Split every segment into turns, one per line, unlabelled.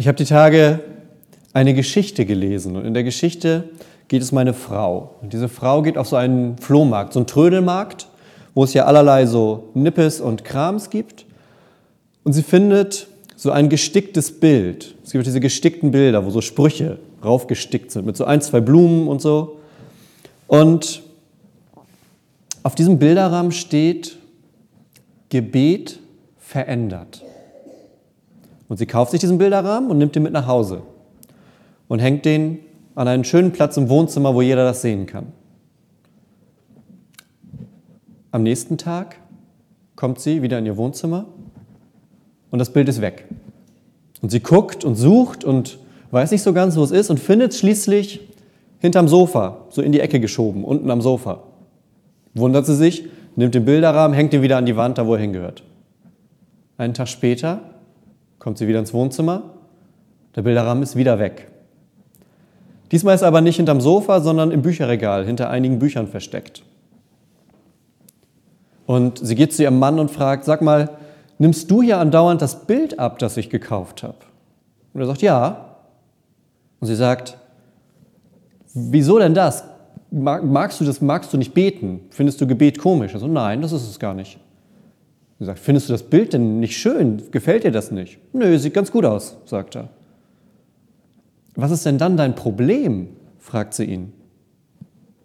Ich habe die Tage eine Geschichte gelesen und in der Geschichte geht es um eine Frau. Und diese Frau geht auf so einen Flohmarkt, so einen Trödelmarkt, wo es ja allerlei so Nippes und Krams gibt. Und sie findet so ein gesticktes Bild. Es gibt diese gestickten Bilder, wo so Sprüche raufgestickt sind, mit so ein, zwei Blumen und so. Und auf diesem Bilderrahmen steht Gebet verändert. Und sie kauft sich diesen Bilderrahmen und nimmt ihn mit nach Hause und hängt den an einen schönen Platz im Wohnzimmer, wo jeder das sehen kann. Am nächsten Tag kommt sie wieder in ihr Wohnzimmer und das Bild ist weg. Und sie guckt und sucht und weiß nicht so ganz, wo es ist und findet es schließlich hinterm Sofa, so in die Ecke geschoben, unten am Sofa. Wundert sie sich, nimmt den Bilderrahmen, hängt ihn wieder an die Wand, da wo er hingehört. Einen Tag später kommt sie wieder ins Wohnzimmer, der Bilderrahmen ist wieder weg. Diesmal ist er aber nicht hinterm Sofa, sondern im Bücherregal, hinter einigen Büchern versteckt. Und sie geht zu ihrem Mann und fragt, sag mal, nimmst du hier andauernd das Bild ab, das ich gekauft habe? Und er sagt, ja. Und sie sagt, wieso denn das? Magst du das, magst du nicht beten? Findest du Gebet komisch? Also nein, das ist es gar nicht. Sie sagt, findest du das Bild denn nicht schön? Gefällt dir das nicht? Nö, sieht ganz gut aus, sagt er. Was ist denn dann dein Problem? fragt sie ihn.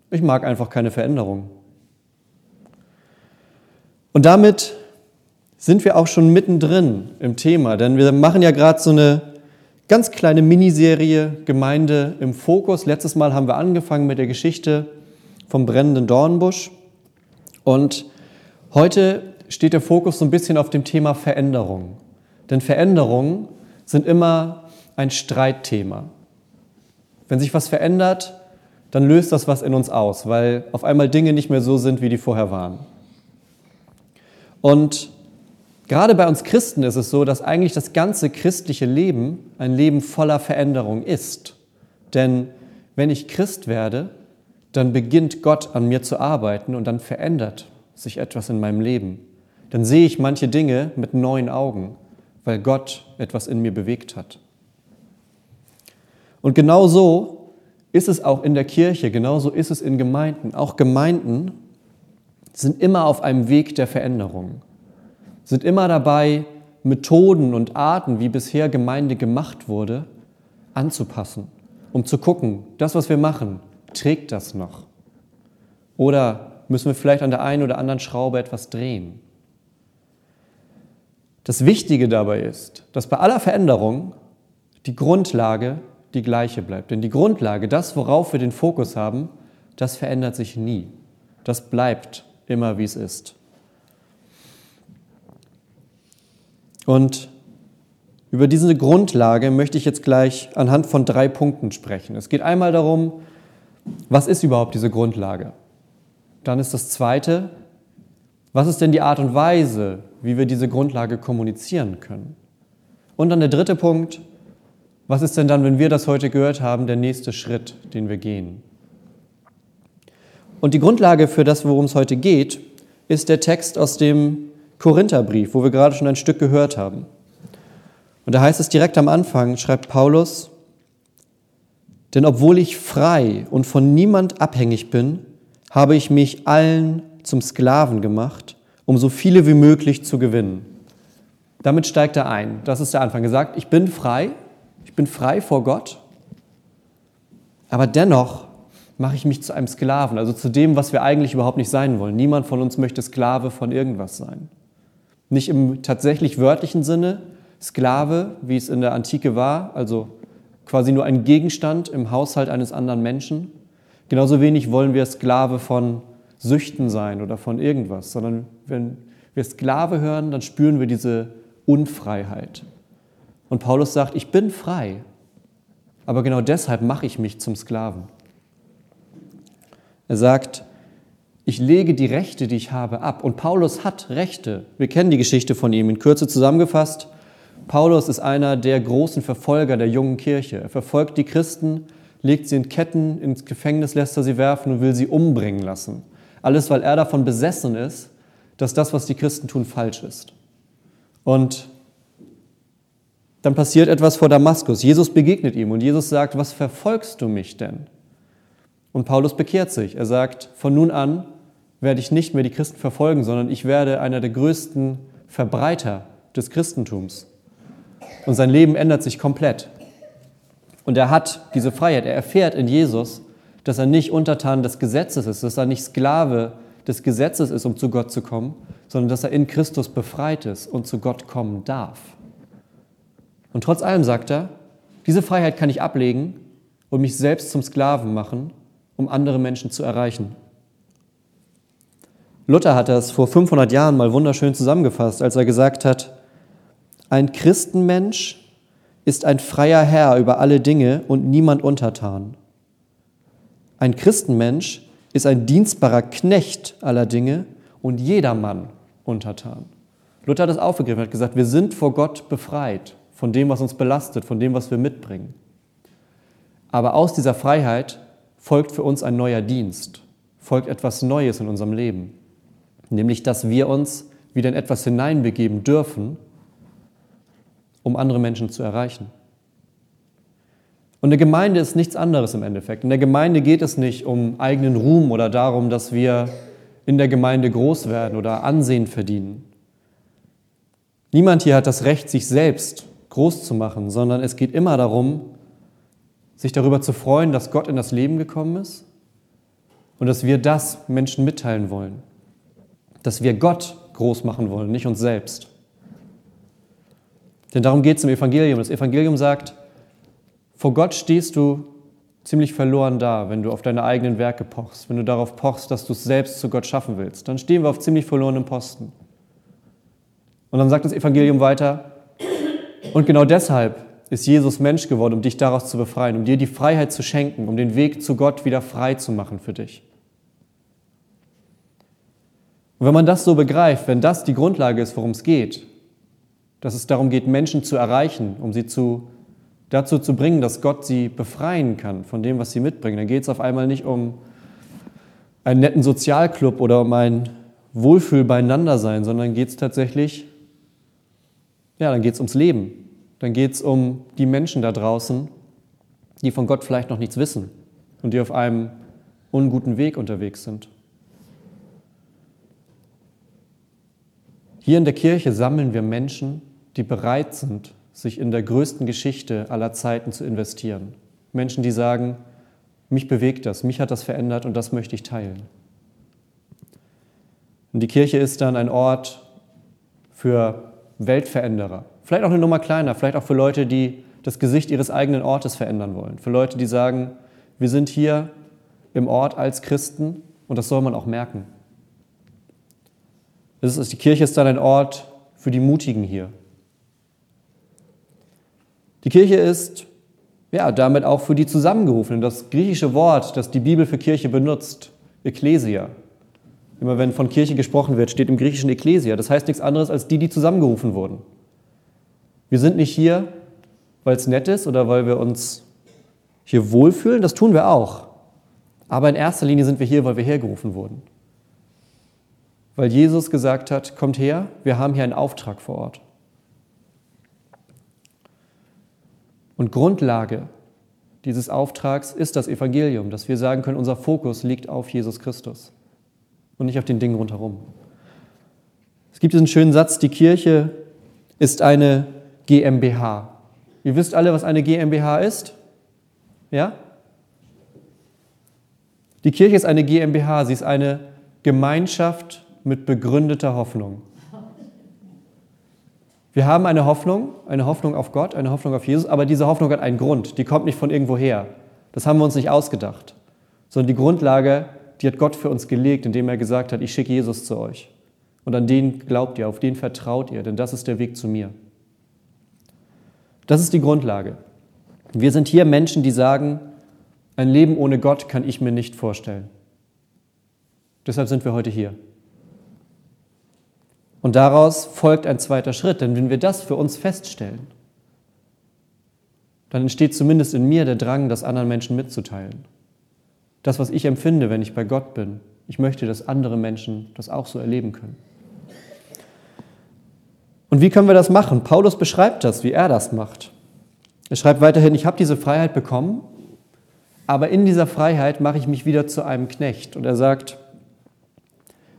Ich mag einfach keine Veränderung. Und damit sind wir auch schon mittendrin im Thema, denn wir machen ja gerade so eine ganz kleine Miniserie Gemeinde im Fokus. Letztes Mal haben wir angefangen mit der Geschichte vom brennenden Dornbusch und heute steht der Fokus so ein bisschen auf dem Thema Veränderung. Denn Veränderungen sind immer ein Streitthema. Wenn sich was verändert, dann löst das was in uns aus, weil auf einmal Dinge nicht mehr so sind, wie die vorher waren. Und gerade bei uns Christen ist es so, dass eigentlich das ganze christliche Leben ein Leben voller Veränderung ist. Denn wenn ich Christ werde, dann beginnt Gott an mir zu arbeiten und dann verändert sich etwas in meinem Leben. Dann sehe ich manche Dinge mit neuen Augen, weil Gott etwas in mir bewegt hat. Und genau so ist es auch in der Kirche, genauso ist es in Gemeinden. Auch Gemeinden sind immer auf einem Weg der Veränderung, sind immer dabei, Methoden und Arten, wie bisher Gemeinde gemacht wurde, anzupassen, um zu gucken, das, was wir machen, trägt das noch? Oder müssen wir vielleicht an der einen oder anderen Schraube etwas drehen? Das Wichtige dabei ist, dass bei aller Veränderung die Grundlage die gleiche bleibt. Denn die Grundlage, das, worauf wir den Fokus haben, das verändert sich nie. Das bleibt immer, wie es ist. Und über diese Grundlage möchte ich jetzt gleich anhand von drei Punkten sprechen. Es geht einmal darum, was ist überhaupt diese Grundlage? Dann ist das Zweite, was ist denn die Art und Weise, wie wir diese Grundlage kommunizieren können? Und dann der dritte Punkt, was ist denn dann, wenn wir das heute gehört haben, der nächste Schritt, den wir gehen? Und die Grundlage für das, worum es heute geht, ist der Text aus dem Korintherbrief, wo wir gerade schon ein Stück gehört haben. Und da heißt es direkt am Anfang, schreibt Paulus, denn obwohl ich frei und von niemand abhängig bin, habe ich mich allen zum Sklaven gemacht, um so viele wie möglich zu gewinnen. Damit steigt er ein. Das ist der Anfang. Gesagt, ich bin frei, ich bin frei vor Gott, aber dennoch mache ich mich zu einem Sklaven, also zu dem, was wir eigentlich überhaupt nicht sein wollen. Niemand von uns möchte Sklave von irgendwas sein. Nicht im tatsächlich wörtlichen Sinne, Sklave, wie es in der Antike war, also quasi nur ein Gegenstand im Haushalt eines anderen Menschen. Genauso wenig wollen wir Sklave von Süchten sein oder von irgendwas, sondern wenn wir Sklave hören, dann spüren wir diese Unfreiheit. Und Paulus sagt, ich bin frei, aber genau deshalb mache ich mich zum Sklaven. Er sagt, ich lege die Rechte, die ich habe, ab. Und Paulus hat Rechte. Wir kennen die Geschichte von ihm. In Kürze zusammengefasst, Paulus ist einer der großen Verfolger der jungen Kirche. Er verfolgt die Christen, legt sie in Ketten, ins Gefängnis lässt er sie werfen und will sie umbringen lassen. Alles, weil er davon besessen ist, dass das, was die Christen tun, falsch ist. Und dann passiert etwas vor Damaskus. Jesus begegnet ihm und Jesus sagt, was verfolgst du mich denn? Und Paulus bekehrt sich. Er sagt, von nun an werde ich nicht mehr die Christen verfolgen, sondern ich werde einer der größten Verbreiter des Christentums. Und sein Leben ändert sich komplett. Und er hat diese Freiheit. Er erfährt in Jesus, dass er nicht Untertan des Gesetzes ist, dass er nicht Sklave des Gesetzes ist, um zu Gott zu kommen, sondern dass er in Christus befreit ist und zu Gott kommen darf. Und trotz allem sagt er, diese Freiheit kann ich ablegen und mich selbst zum Sklaven machen, um andere Menschen zu erreichen. Luther hat das vor 500 Jahren mal wunderschön zusammengefasst, als er gesagt hat, ein Christenmensch ist ein freier Herr über alle Dinge und niemand untertan. Ein Christenmensch ist ein dienstbarer Knecht aller Dinge und jedermann untertan. Luther hat das aufgegriffen, hat gesagt, wir sind vor Gott befreit von dem, was uns belastet, von dem, was wir mitbringen. Aber aus dieser Freiheit folgt für uns ein neuer Dienst, folgt etwas Neues in unserem Leben, nämlich dass wir uns wieder in etwas hineinbegeben dürfen, um andere Menschen zu erreichen. Und eine Gemeinde ist nichts anderes im Endeffekt. In der Gemeinde geht es nicht um eigenen Ruhm oder darum, dass wir in der Gemeinde groß werden oder Ansehen verdienen. Niemand hier hat das Recht, sich selbst groß zu machen, sondern es geht immer darum, sich darüber zu freuen, dass Gott in das Leben gekommen ist und dass wir das Menschen mitteilen wollen. Dass wir Gott groß machen wollen, nicht uns selbst. Denn darum geht es im Evangelium. Das Evangelium sagt, vor Gott stehst du ziemlich verloren da, wenn du auf deine eigenen Werke pochst, wenn du darauf pochst, dass du es selbst zu Gott schaffen willst. Dann stehen wir auf ziemlich verlorenem Posten. Und dann sagt das Evangelium weiter, und genau deshalb ist Jesus Mensch geworden, um dich daraus zu befreien, um dir die Freiheit zu schenken, um den Weg zu Gott wieder frei zu machen für dich. Und wenn man das so begreift, wenn das die Grundlage ist, worum es geht, dass es darum geht, Menschen zu erreichen, um sie zu, dazu zu bringen, dass Gott sie befreien kann von dem, was sie mitbringen, dann geht es auf einmal nicht um einen netten Sozialclub oder um ein Wohlfühl beieinander sein, sondern geht es tatsächlich, ja, dann geht es ums Leben dann geht es um die Menschen da draußen, die von Gott vielleicht noch nichts wissen und die auf einem unguten Weg unterwegs sind. Hier in der Kirche sammeln wir Menschen, die bereit sind, sich in der größten Geschichte aller Zeiten zu investieren. Menschen, die sagen, mich bewegt das, mich hat das verändert und das möchte ich teilen. Und die Kirche ist dann ein Ort für Weltveränderer, Vielleicht auch eine Nummer kleiner, vielleicht auch für Leute, die das Gesicht ihres eigenen Ortes verändern wollen. Für Leute, die sagen, wir sind hier im Ort als Christen und das soll man auch merken. Die Kirche ist dann ein Ort für die Mutigen hier. Die Kirche ist ja, damit auch für die Zusammengerufenen. Das griechische Wort, das die Bibel für Kirche benutzt, Ekklesia. Immer wenn von Kirche gesprochen wird, steht im griechischen Ekklesia. Das heißt nichts anderes als die, die zusammengerufen wurden. Wir sind nicht hier, weil es nett ist oder weil wir uns hier wohlfühlen, das tun wir auch. Aber in erster Linie sind wir hier, weil wir hergerufen wurden. Weil Jesus gesagt hat, kommt her, wir haben hier einen Auftrag vor Ort. Und Grundlage dieses Auftrags ist das Evangelium, dass wir sagen können, unser Fokus liegt auf Jesus Christus und nicht auf den Dingen rundherum. Es gibt diesen schönen Satz, die Kirche ist eine GmbH. Ihr wisst alle, was eine GmbH ist? Ja? Die Kirche ist eine GmbH, sie ist eine Gemeinschaft mit begründeter Hoffnung. Wir haben eine Hoffnung, eine Hoffnung auf Gott, eine Hoffnung auf Jesus, aber diese Hoffnung hat einen Grund, die kommt nicht von irgendwo her. Das haben wir uns nicht ausgedacht, sondern die Grundlage, die hat Gott für uns gelegt, indem er gesagt hat, ich schicke Jesus zu euch. Und an den glaubt ihr, auf den vertraut ihr, denn das ist der Weg zu mir. Das ist die Grundlage. Wir sind hier Menschen, die sagen, ein Leben ohne Gott kann ich mir nicht vorstellen. Deshalb sind wir heute hier. Und daraus folgt ein zweiter Schritt, denn wenn wir das für uns feststellen, dann entsteht zumindest in mir der Drang, das anderen Menschen mitzuteilen. Das, was ich empfinde, wenn ich bei Gott bin, ich möchte, dass andere Menschen das auch so erleben können. Und wie können wir das machen? Paulus beschreibt das, wie er das macht. Er schreibt weiterhin, ich habe diese Freiheit bekommen, aber in dieser Freiheit mache ich mich wieder zu einem Knecht. Und er sagt,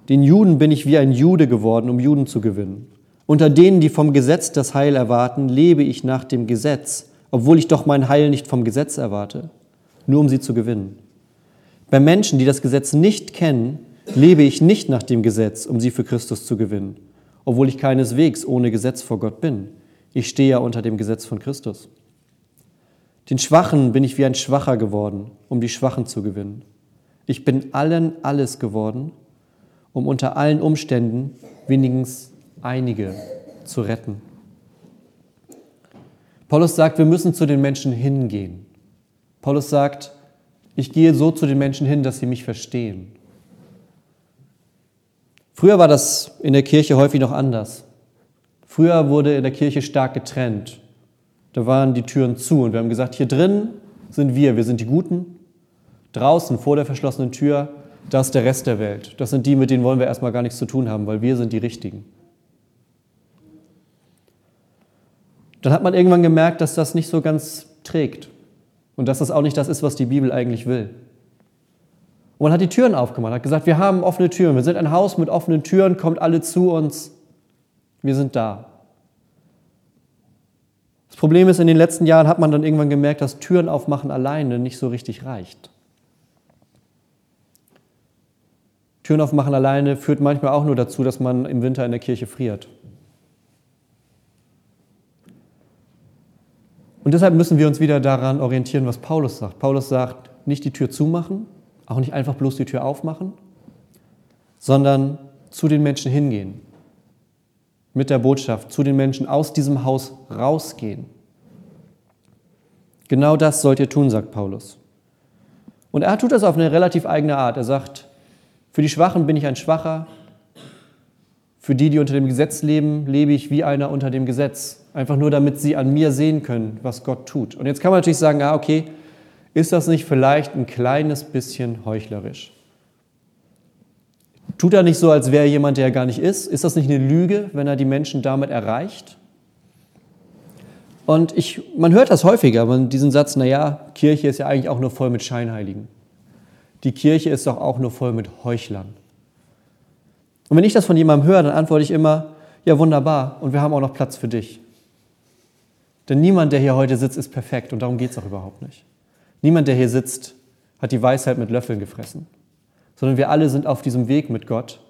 den Juden bin ich wie ein Jude geworden, um Juden zu gewinnen. Unter denen, die vom Gesetz das Heil erwarten, lebe ich nach dem Gesetz, obwohl ich doch mein Heil nicht vom Gesetz erwarte, nur um sie zu gewinnen. Bei Menschen, die das Gesetz nicht kennen, lebe ich nicht nach dem Gesetz, um sie für Christus zu gewinnen, obwohl ich keineswegs ohne Gesetz vor Gott bin. Ich stehe ja unter dem Gesetz von Christus. Den Schwachen bin ich wie ein Schwacher geworden, um die Schwachen zu gewinnen. Ich bin allen alles geworden, um unter allen Umständen wenigstens einige zu retten. Paulus sagt, wir müssen zu den Menschen hingehen. Paulus sagt, ich gehe so zu den Menschen hin, dass sie mich verstehen. Früher war das in der Kirche häufig noch anders. Früher wurde in der Kirche stark getrennt. Da waren die Türen zu und wir haben gesagt, hier drin sind wir, wir sind die Guten. Draußen vor der verschlossenen Tür, das ist der Rest der Welt. Das sind die, mit denen wollen wir erstmal gar nichts zu tun haben, weil wir sind die Richtigen. Dann hat man irgendwann gemerkt, dass das nicht so ganz trägt und dass das auch nicht das ist, was die Bibel eigentlich will. Und man hat die Türen aufgemacht, hat gesagt, wir haben offene Türen, wir sind ein Haus mit offenen Türen, kommt alle zu uns, wir sind da. Das Problem ist, in den letzten Jahren hat man dann irgendwann gemerkt, dass Türen aufmachen alleine nicht so richtig reicht. Türen aufmachen alleine führt manchmal auch nur dazu, dass man im Winter in der Kirche friert. Und deshalb müssen wir uns wieder daran orientieren, was Paulus sagt. Paulus sagt, nicht die Tür zumachen, auch nicht einfach bloß die Tür aufmachen, sondern zu den Menschen hingehen, mit der Botschaft zu den Menschen aus diesem Haus rausgehen. Genau das sollt ihr tun, sagt Paulus. Und er tut das auf eine relativ eigene Art. Er sagt, für die Schwachen bin ich ein Schwacher, für die, die unter dem Gesetz leben, lebe ich wie einer unter dem Gesetz. Einfach nur, damit sie an mir sehen können, was Gott tut. Und jetzt kann man natürlich sagen, ah, okay, ist das nicht vielleicht ein kleines bisschen heuchlerisch? Tut er nicht so, als wäre jemand, der er gar nicht ist? Ist das nicht eine Lüge, wenn er die Menschen damit erreicht? Und ich, man hört das häufiger, diesen Satz, naja, Kirche ist ja eigentlich auch nur voll mit Scheinheiligen. Die Kirche ist doch auch nur voll mit Heuchlern. Und wenn ich das von jemandem höre, dann antworte ich immer, ja wunderbar, und wir haben auch noch Platz für dich. Denn niemand, der hier heute sitzt, ist perfekt und darum geht es auch überhaupt nicht. Niemand, der hier sitzt, hat die Weisheit mit Löffeln gefressen sondern wir alle sind auf diesem Weg mit Gott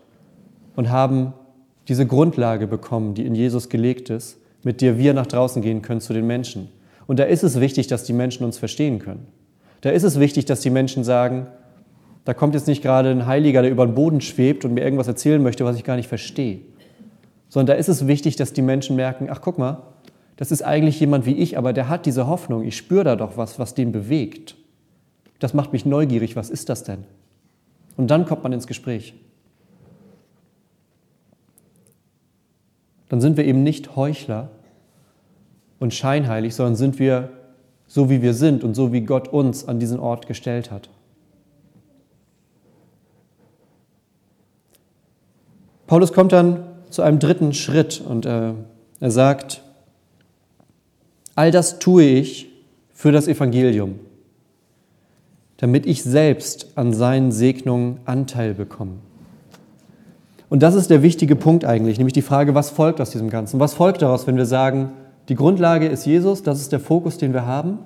und haben diese Grundlage bekommen, die in Jesus gelegt ist, mit der wir nach draußen gehen können zu den Menschen. Und da ist es wichtig, dass die Menschen uns verstehen können. Da ist es wichtig, dass die Menschen sagen, da kommt jetzt nicht gerade ein Heiliger, der über den Boden schwebt und mir irgendwas erzählen möchte, was ich gar nicht verstehe. Sondern da ist es wichtig, dass die Menschen merken, ach guck mal, das ist eigentlich jemand wie ich, aber der hat diese Hoffnung. Ich spüre da doch was, was den bewegt. Das macht mich neugierig. Was ist das denn? Und dann kommt man ins Gespräch. Dann sind wir eben nicht Heuchler und scheinheilig, sondern sind wir so, wie wir sind und so, wie Gott uns an diesen Ort gestellt hat. Paulus kommt dann zu einem dritten Schritt und äh, er sagt, all das tue ich für das Evangelium damit ich selbst an seinen Segnungen Anteil bekomme. Und das ist der wichtige Punkt eigentlich, nämlich die Frage, was folgt aus diesem Ganzen? Was folgt daraus, wenn wir sagen, die Grundlage ist Jesus, das ist der Fokus, den wir haben?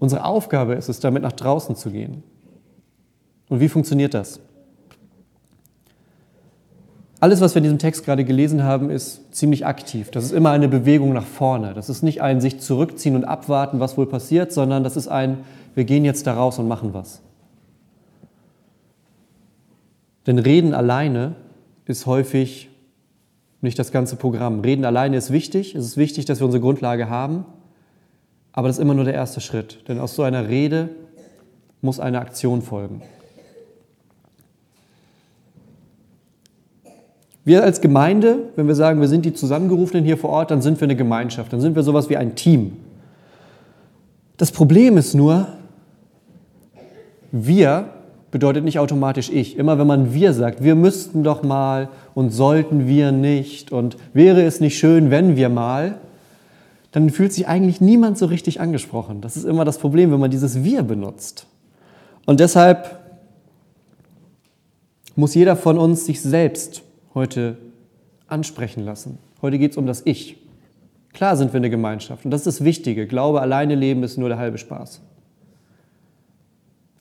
Unsere Aufgabe ist es, damit nach draußen zu gehen. Und wie funktioniert das? Alles, was wir in diesem Text gerade gelesen haben, ist ziemlich aktiv. Das ist immer eine Bewegung nach vorne. Das ist nicht ein sich zurückziehen und abwarten, was wohl passiert, sondern das ist ein wir gehen jetzt da raus und machen was. Denn Reden alleine ist häufig nicht das ganze Programm. Reden alleine ist wichtig. Es ist wichtig, dass wir unsere Grundlage haben. Aber das ist immer nur der erste Schritt. Denn aus so einer Rede muss eine Aktion folgen. Wir als Gemeinde, wenn wir sagen, wir sind die Zusammengerufenen hier vor Ort, dann sind wir eine Gemeinschaft, dann sind wir sowas wie ein Team. Das Problem ist nur, wir bedeutet nicht automatisch ich. Immer wenn man wir sagt, wir müssten doch mal und sollten wir nicht und wäre es nicht schön, wenn wir mal, dann fühlt sich eigentlich niemand so richtig angesprochen. Das ist immer das Problem, wenn man dieses wir benutzt. Und deshalb muss jeder von uns sich selbst heute ansprechen lassen. Heute geht es um das Ich. Klar sind wir eine Gemeinschaft und das ist das Wichtige. Glaube alleine leben ist nur der halbe Spaß.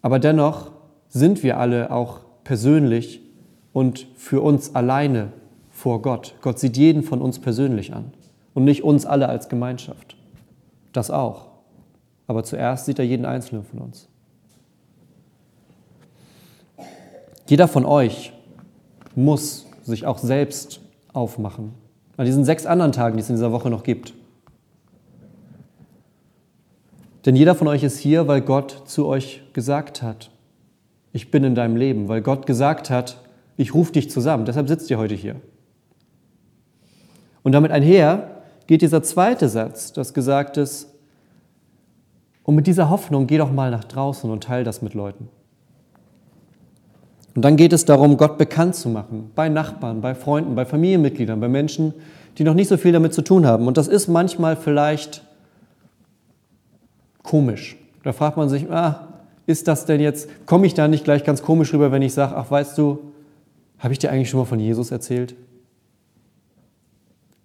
Aber dennoch sind wir alle auch persönlich und für uns alleine vor Gott. Gott sieht jeden von uns persönlich an und nicht uns alle als Gemeinschaft. Das auch. Aber zuerst sieht er jeden Einzelnen von uns. Jeder von euch muss sich auch selbst aufmachen. An diesen sechs anderen Tagen, die es in dieser Woche noch gibt. Denn jeder von euch ist hier, weil Gott zu euch gesagt hat, ich bin in deinem Leben, weil Gott gesagt hat, ich rufe dich zusammen. Deshalb sitzt ihr heute hier. Und damit einher geht dieser zweite Satz, das gesagt ist, und mit dieser Hoffnung geh doch mal nach draußen und teil das mit Leuten. Und dann geht es darum, Gott bekannt zu machen, bei Nachbarn, bei Freunden, bei Familienmitgliedern, bei Menschen, die noch nicht so viel damit zu tun haben. Und das ist manchmal vielleicht komisch. Da fragt man sich, ah, ist das denn jetzt, komme ich da nicht gleich ganz komisch rüber, wenn ich sage, ach weißt du, habe ich dir eigentlich schon mal von Jesus erzählt?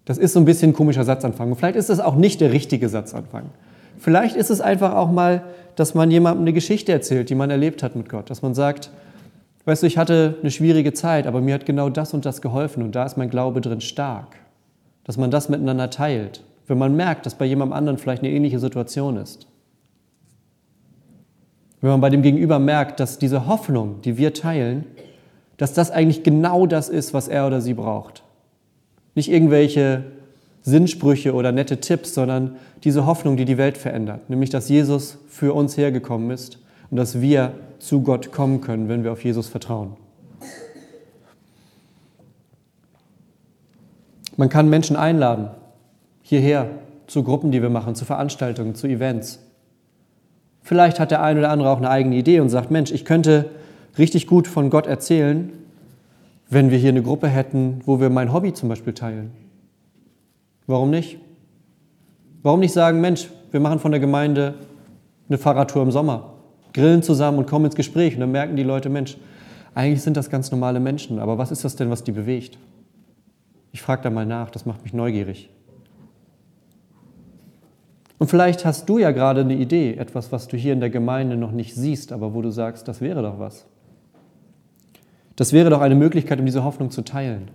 Das ist so ein bisschen ein komischer Satzanfang. Und vielleicht ist es auch nicht der richtige Satzanfang. Vielleicht ist es einfach auch mal, dass man jemandem eine Geschichte erzählt, die man erlebt hat mit Gott. Dass man sagt, weißt du, ich hatte eine schwierige Zeit, aber mir hat genau das und das geholfen und da ist mein Glaube drin stark. Dass man das miteinander teilt, wenn man merkt, dass bei jemandem anderen vielleicht eine ähnliche Situation ist. Wenn man bei dem Gegenüber merkt, dass diese Hoffnung, die wir teilen, dass das eigentlich genau das ist, was er oder sie braucht. Nicht irgendwelche Sinnsprüche oder nette Tipps, sondern diese Hoffnung, die die Welt verändert, nämlich dass Jesus für uns hergekommen ist und dass wir zu Gott kommen können, wenn wir auf Jesus vertrauen. Man kann Menschen einladen, hierher, zu Gruppen, die wir machen, zu Veranstaltungen, zu Events. Vielleicht hat der eine oder andere auch eine eigene Idee und sagt, Mensch, ich könnte richtig gut von Gott erzählen, wenn wir hier eine Gruppe hätten, wo wir mein Hobby zum Beispiel teilen. Warum nicht? Warum nicht sagen, Mensch, wir machen von der Gemeinde eine Fahrradtour im Sommer, grillen zusammen und kommen ins Gespräch und dann merken die Leute, Mensch, eigentlich sind das ganz normale Menschen, aber was ist das denn, was die bewegt? Ich frage da mal nach, das macht mich neugierig. Und vielleicht hast du ja gerade eine Idee, etwas, was du hier in der Gemeinde noch nicht siehst, aber wo du sagst, das wäre doch was. Das wäre doch eine Möglichkeit, um diese Hoffnung zu teilen.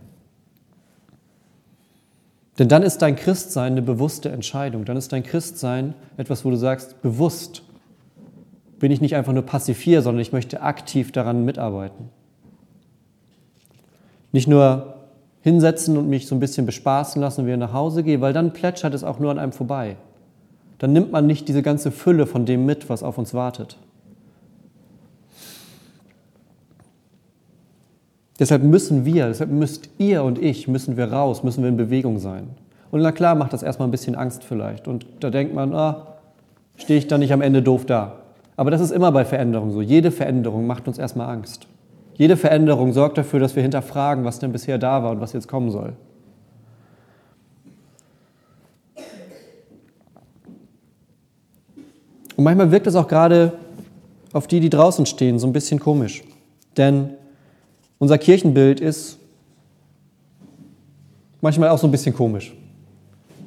Denn dann ist dein Christsein eine bewusste Entscheidung. Dann ist dein Christsein etwas, wo du sagst, bewusst bin ich nicht einfach nur passiv hier, sondern ich möchte aktiv daran mitarbeiten. Nicht nur hinsetzen und mich so ein bisschen bespaßen lassen und wieder nach Hause gehen, weil dann plätschert es auch nur an einem vorbei dann nimmt man nicht diese ganze Fülle von dem mit, was auf uns wartet. Deshalb müssen wir, deshalb müsst ihr und ich, müssen wir raus, müssen wir in Bewegung sein. Und na klar macht das erstmal ein bisschen Angst vielleicht. Und da denkt man, ah, stehe ich dann nicht am Ende doof da. Aber das ist immer bei Veränderung so. Jede Veränderung macht uns erstmal Angst. Jede Veränderung sorgt dafür, dass wir hinterfragen, was denn bisher da war und was jetzt kommen soll. Und manchmal wirkt es auch gerade auf die, die draußen stehen, so ein bisschen komisch. Denn unser Kirchenbild ist manchmal auch so ein bisschen komisch.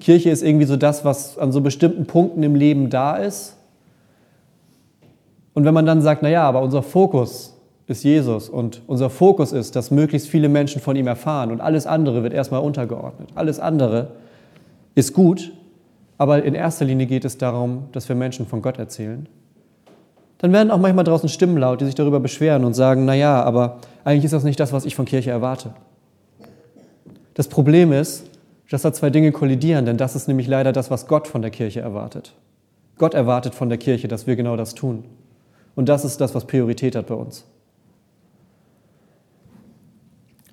Kirche ist irgendwie so das, was an so bestimmten Punkten im Leben da ist. Und wenn man dann sagt, naja, aber unser Fokus ist Jesus und unser Fokus ist, dass möglichst viele Menschen von ihm erfahren und alles andere wird erstmal untergeordnet. Alles andere ist gut, aber in erster Linie geht es darum, dass wir Menschen von Gott erzählen. Dann werden auch manchmal draußen Stimmen laut, die sich darüber beschweren und sagen, na ja, aber eigentlich ist das nicht das, was ich von Kirche erwarte. Das Problem ist, dass da zwei Dinge kollidieren, denn das ist nämlich leider das, was Gott von der Kirche erwartet. Gott erwartet von der Kirche, dass wir genau das tun. Und das ist das, was Priorität hat bei uns.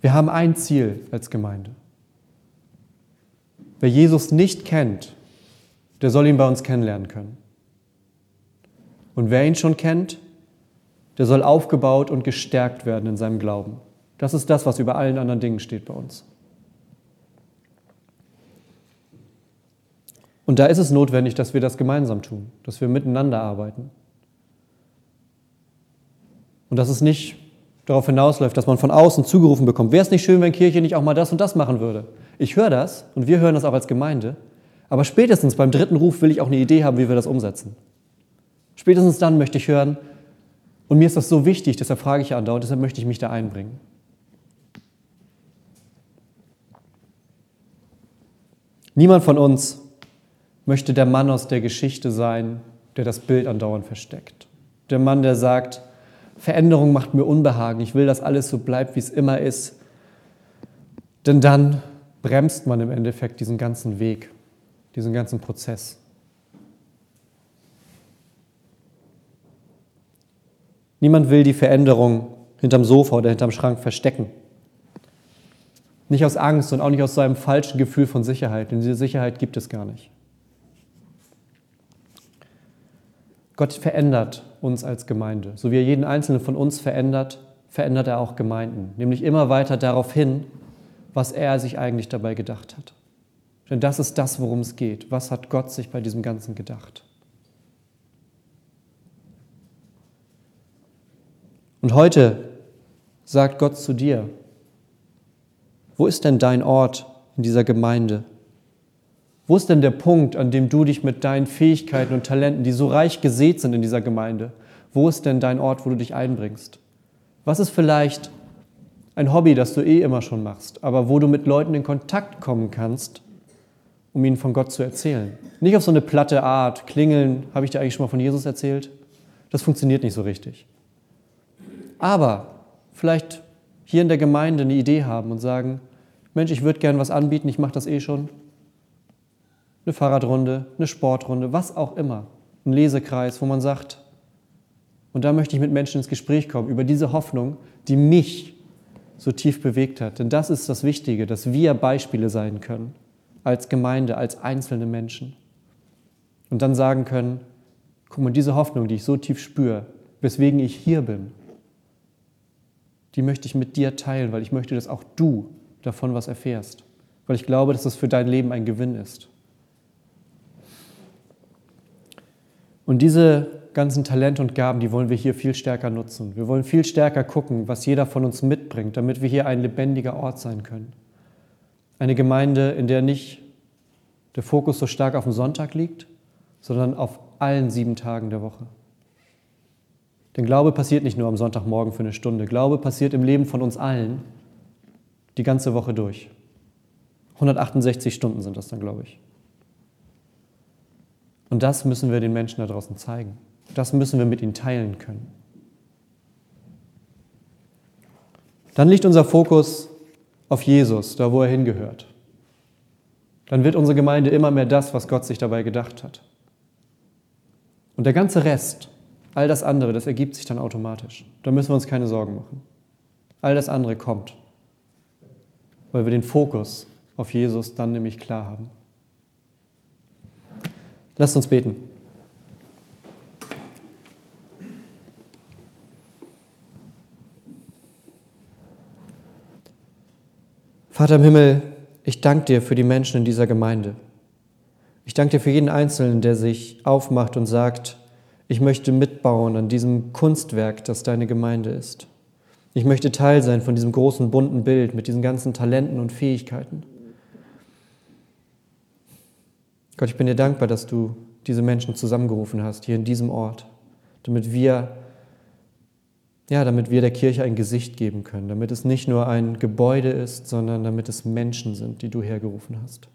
Wir haben ein Ziel als Gemeinde. Wer Jesus nicht kennt, der soll ihn bei uns kennenlernen können. Und wer ihn schon kennt, der soll aufgebaut und gestärkt werden in seinem Glauben. Das ist das, was über allen anderen Dingen steht bei uns. Und da ist es notwendig, dass wir das gemeinsam tun, dass wir miteinander arbeiten. Und dass es nicht darauf hinausläuft, dass man von außen zugerufen bekommt. Wäre es nicht schön, wenn Kirche nicht auch mal das und das machen würde? Ich höre das und wir hören das auch als Gemeinde. Aber spätestens beim dritten Ruf will ich auch eine Idee haben, wie wir das umsetzen. Spätestens dann möchte ich hören, und mir ist das so wichtig, deshalb frage ich ja andauernd, deshalb möchte ich mich da einbringen. Niemand von uns möchte der Mann aus der Geschichte sein, der das Bild andauernd versteckt. Der Mann, der sagt, Veränderung macht mir Unbehagen, ich will, dass alles so bleibt, wie es immer ist. Denn dann bremst man im Endeffekt diesen ganzen Weg, diesen ganzen Prozess. Niemand will die Veränderung hinterm Sofa oder hinterm Schrank verstecken. Nicht aus Angst und auch nicht aus so einem falschen Gefühl von Sicherheit, denn diese Sicherheit gibt es gar nicht. Gott verändert uns als Gemeinde. So wie er jeden einzelnen von uns verändert, verändert er auch Gemeinden. Nämlich immer weiter darauf hin, was er sich eigentlich dabei gedacht hat. Denn das ist das, worum es geht. Was hat Gott sich bei diesem Ganzen gedacht? Und heute sagt Gott zu dir, wo ist denn dein Ort in dieser Gemeinde? Wo ist denn der Punkt, an dem du dich mit deinen Fähigkeiten und Talenten, die so reich gesät sind in dieser Gemeinde, wo ist denn dein Ort, wo du dich einbringst? Was ist vielleicht ein Hobby, das du eh immer schon machst, aber wo du mit Leuten in Kontakt kommen kannst, um ihnen von Gott zu erzählen? Nicht auf so eine platte Art, klingeln, habe ich dir eigentlich schon mal von Jesus erzählt? Das funktioniert nicht so richtig. Aber vielleicht hier in der Gemeinde eine Idee haben und sagen, Mensch, ich würde gern was anbieten, ich mache das eh schon eine Fahrradrunde, eine Sportrunde, was auch immer, ein Lesekreis, wo man sagt, und da möchte ich mit Menschen ins Gespräch kommen über diese Hoffnung, die mich so tief bewegt hat. Denn das ist das Wichtige, dass wir Beispiele sein können, als Gemeinde, als einzelne Menschen. Und dann sagen können, guck mal, diese Hoffnung, die ich so tief spüre, weswegen ich hier bin, die möchte ich mit dir teilen, weil ich möchte, dass auch du davon was erfährst. Weil ich glaube, dass das für dein Leben ein Gewinn ist. Und diese ganzen Talente und Gaben, die wollen wir hier viel stärker nutzen. Wir wollen viel stärker gucken, was jeder von uns mitbringt, damit wir hier ein lebendiger Ort sein können. Eine Gemeinde, in der nicht der Fokus so stark auf dem Sonntag liegt, sondern auf allen sieben Tagen der Woche. Denn Glaube passiert nicht nur am Sonntagmorgen für eine Stunde. Glaube passiert im Leben von uns allen die ganze Woche durch. 168 Stunden sind das dann, glaube ich. Und das müssen wir den Menschen da draußen zeigen. Das müssen wir mit ihnen teilen können. Dann liegt unser Fokus auf Jesus, da wo er hingehört. Dann wird unsere Gemeinde immer mehr das, was Gott sich dabei gedacht hat. Und der ganze Rest, all das andere, das ergibt sich dann automatisch. Da müssen wir uns keine Sorgen machen. All das andere kommt, weil wir den Fokus auf Jesus dann nämlich klar haben. Lasst uns beten. Vater im Himmel, ich danke dir für die Menschen in dieser Gemeinde. Ich danke dir für jeden Einzelnen, der sich aufmacht und sagt, ich möchte mitbauen an diesem Kunstwerk, das deine Gemeinde ist. Ich möchte Teil sein von diesem großen bunten Bild mit diesen ganzen Talenten und Fähigkeiten. Gott, ich bin dir dankbar, dass du diese Menschen zusammengerufen hast, hier in diesem Ort, damit wir, ja, damit wir der Kirche ein Gesicht geben können, damit es nicht nur ein Gebäude ist, sondern damit es Menschen sind, die du hergerufen hast.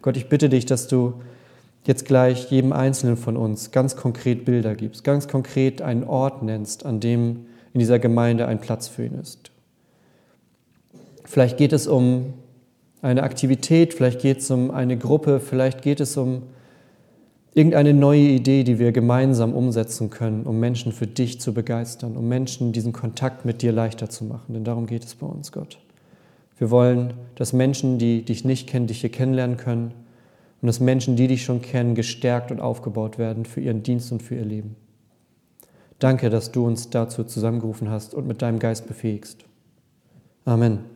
Gott, ich bitte dich, dass du jetzt gleich jedem Einzelnen von uns ganz konkret Bilder gibst, ganz konkret einen Ort nennst, an dem in dieser Gemeinde ein Platz für ihn ist. Vielleicht geht es um eine Aktivität, vielleicht geht es um eine Gruppe, vielleicht geht es um irgendeine neue Idee, die wir gemeinsam umsetzen können, um Menschen für dich zu begeistern, um Menschen diesen Kontakt mit dir leichter zu machen. Denn darum geht es bei uns, Gott. Wir wollen, dass Menschen, die dich nicht kennen, dich hier kennenlernen können und dass Menschen, die dich schon kennen, gestärkt und aufgebaut werden für ihren Dienst und für ihr Leben. Danke, dass du uns dazu zusammengerufen hast und mit deinem Geist befähigst. Amen.